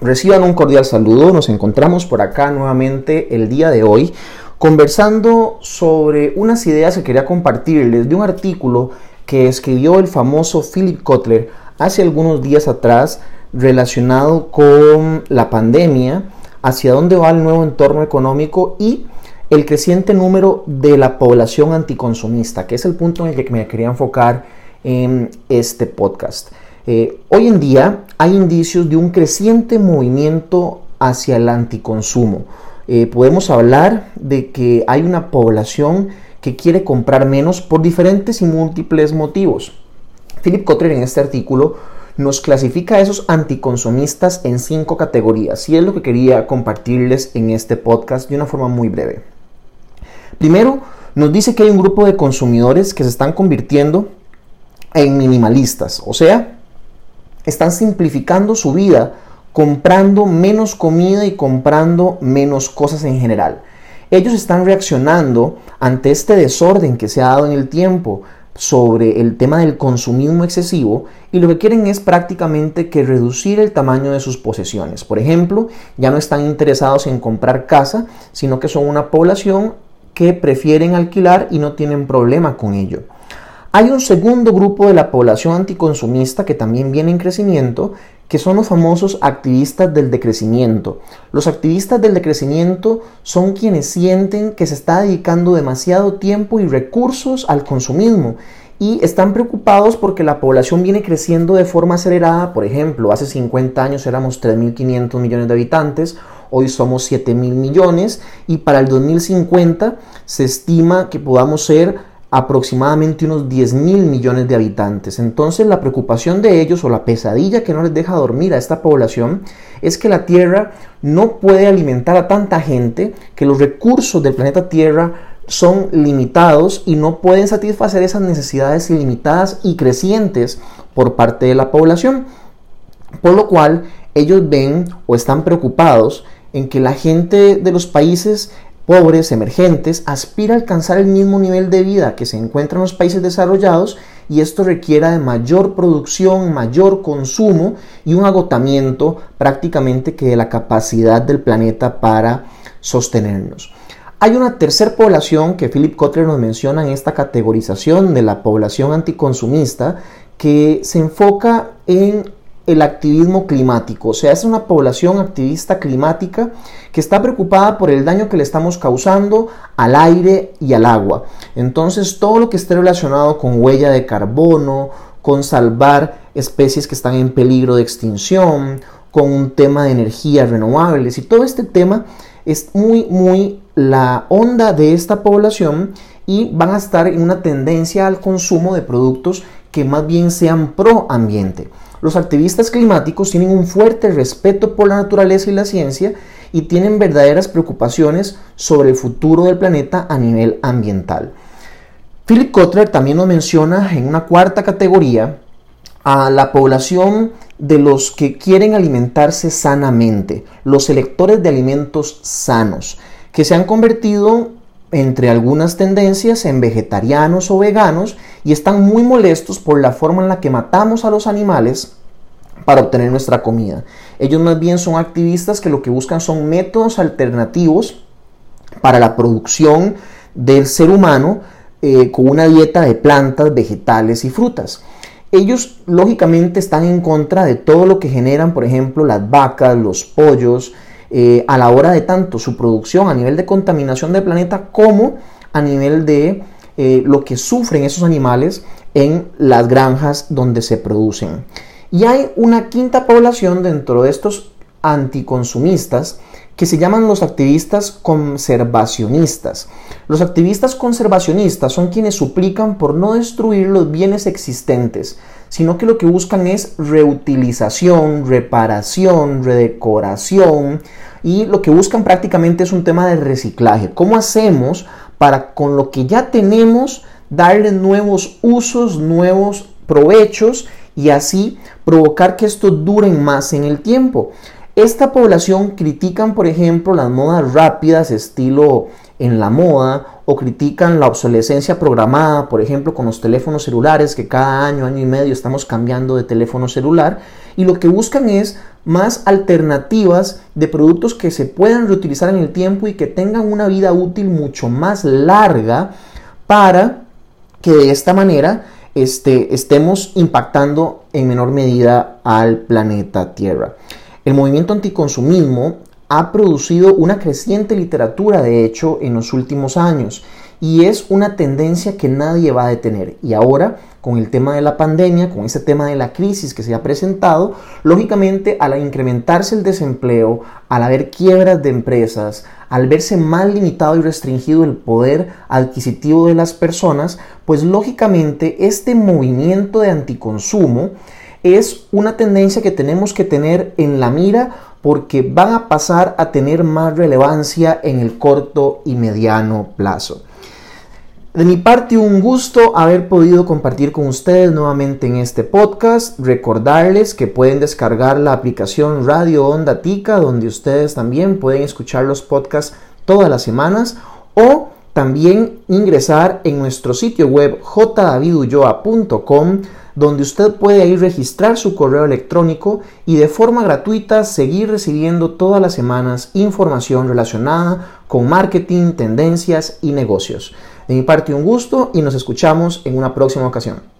Reciban un cordial saludo, nos encontramos por acá nuevamente el día de hoy conversando sobre unas ideas que quería compartirles de un artículo que escribió el famoso Philip Kotler hace algunos días atrás relacionado con la pandemia, hacia dónde va el nuevo entorno económico y el creciente número de la población anticonsumista, que es el punto en el que me quería enfocar en este podcast. Eh, hoy en día hay indicios de un creciente movimiento hacia el anticonsumo. Eh, podemos hablar de que hay una población que quiere comprar menos por diferentes y múltiples motivos. Philip Kotler en este artículo nos clasifica a esos anticonsumistas en cinco categorías y es lo que quería compartirles en este podcast de una forma muy breve. Primero, nos dice que hay un grupo de consumidores que se están convirtiendo en minimalistas, o sea, están simplificando su vida comprando menos comida y comprando menos cosas en general. Ellos están reaccionando ante este desorden que se ha dado en el tiempo sobre el tema del consumismo excesivo y lo que quieren es prácticamente que reducir el tamaño de sus posesiones. Por ejemplo, ya no están interesados en comprar casa, sino que son una población que prefieren alquilar y no tienen problema con ello. Hay un segundo grupo de la población anticonsumista que también viene en crecimiento, que son los famosos activistas del decrecimiento. Los activistas del decrecimiento son quienes sienten que se está dedicando demasiado tiempo y recursos al consumismo y están preocupados porque la población viene creciendo de forma acelerada. Por ejemplo, hace 50 años éramos 3.500 millones de habitantes, hoy somos 7.000 millones y para el 2050 se estima que podamos ser aproximadamente unos 10 mil millones de habitantes. Entonces la preocupación de ellos o la pesadilla que no les deja dormir a esta población es que la Tierra no puede alimentar a tanta gente, que los recursos del planeta Tierra son limitados y no pueden satisfacer esas necesidades ilimitadas y crecientes por parte de la población. Por lo cual ellos ven o están preocupados en que la gente de los países pobres, emergentes, aspira a alcanzar el mismo nivel de vida que se encuentra en los países desarrollados y esto requiere de mayor producción, mayor consumo y un agotamiento prácticamente que de la capacidad del planeta para sostenernos. Hay una tercera población que Philip Kotler nos menciona en esta categorización de la población anticonsumista que se enfoca en el activismo climático, o sea, es una población activista climática que está preocupada por el daño que le estamos causando al aire y al agua. Entonces, todo lo que esté relacionado con huella de carbono, con salvar especies que están en peligro de extinción, con un tema de energías renovables y todo este tema es muy, muy la onda de esta población y van a estar en una tendencia al consumo de productos que más bien sean pro ambiente. Los activistas climáticos tienen un fuerte respeto por la naturaleza y la ciencia y tienen verdaderas preocupaciones sobre el futuro del planeta a nivel ambiental. Philip Kotler también nos menciona en una cuarta categoría a la población de los que quieren alimentarse sanamente, los electores de alimentos sanos, que se han convertido entre algunas tendencias en vegetarianos o veganos y están muy molestos por la forma en la que matamos a los animales para obtener nuestra comida. Ellos más bien son activistas que lo que buscan son métodos alternativos para la producción del ser humano eh, con una dieta de plantas, vegetales y frutas. Ellos lógicamente están en contra de todo lo que generan, por ejemplo, las vacas, los pollos, eh, a la hora de tanto su producción a nivel de contaminación del planeta como a nivel de eh, lo que sufren esos animales en las granjas donde se producen. Y hay una quinta población dentro de estos anticonsumistas que se llaman los activistas conservacionistas. Los activistas conservacionistas son quienes suplican por no destruir los bienes existentes, sino que lo que buscan es reutilización, reparación, redecoración y lo que buscan prácticamente es un tema de reciclaje. ¿Cómo hacemos para con lo que ya tenemos darle nuevos usos, nuevos provechos y así provocar que estos duren más en el tiempo? Esta población critican, por ejemplo, las modas rápidas, estilo en la moda, o critican la obsolescencia programada, por ejemplo, con los teléfonos celulares, que cada año, año y medio estamos cambiando de teléfono celular, y lo que buscan es más alternativas de productos que se puedan reutilizar en el tiempo y que tengan una vida útil mucho más larga para que de esta manera este, estemos impactando en menor medida al planeta Tierra. El movimiento anticonsumismo ha producido una creciente literatura, de hecho, en los últimos años y es una tendencia que nadie va a detener. Y ahora, con el tema de la pandemia, con ese tema de la crisis que se ha presentado, lógicamente al incrementarse el desempleo, al haber quiebras de empresas, al verse más limitado y restringido el poder adquisitivo de las personas, pues lógicamente este movimiento de anticonsumo es una tendencia que tenemos que tener en la mira porque van a pasar a tener más relevancia en el corto y mediano plazo. De mi parte, un gusto haber podido compartir con ustedes nuevamente en este podcast. Recordarles que pueden descargar la aplicación Radio Onda Tica, donde ustedes también pueden escuchar los podcasts todas las semanas, o también ingresar en nuestro sitio web jdavidulloa.com, donde usted puede ahí registrar su correo electrónico y de forma gratuita seguir recibiendo todas las semanas información relacionada con marketing, tendencias y negocios. De mi parte un gusto y nos escuchamos en una próxima ocasión.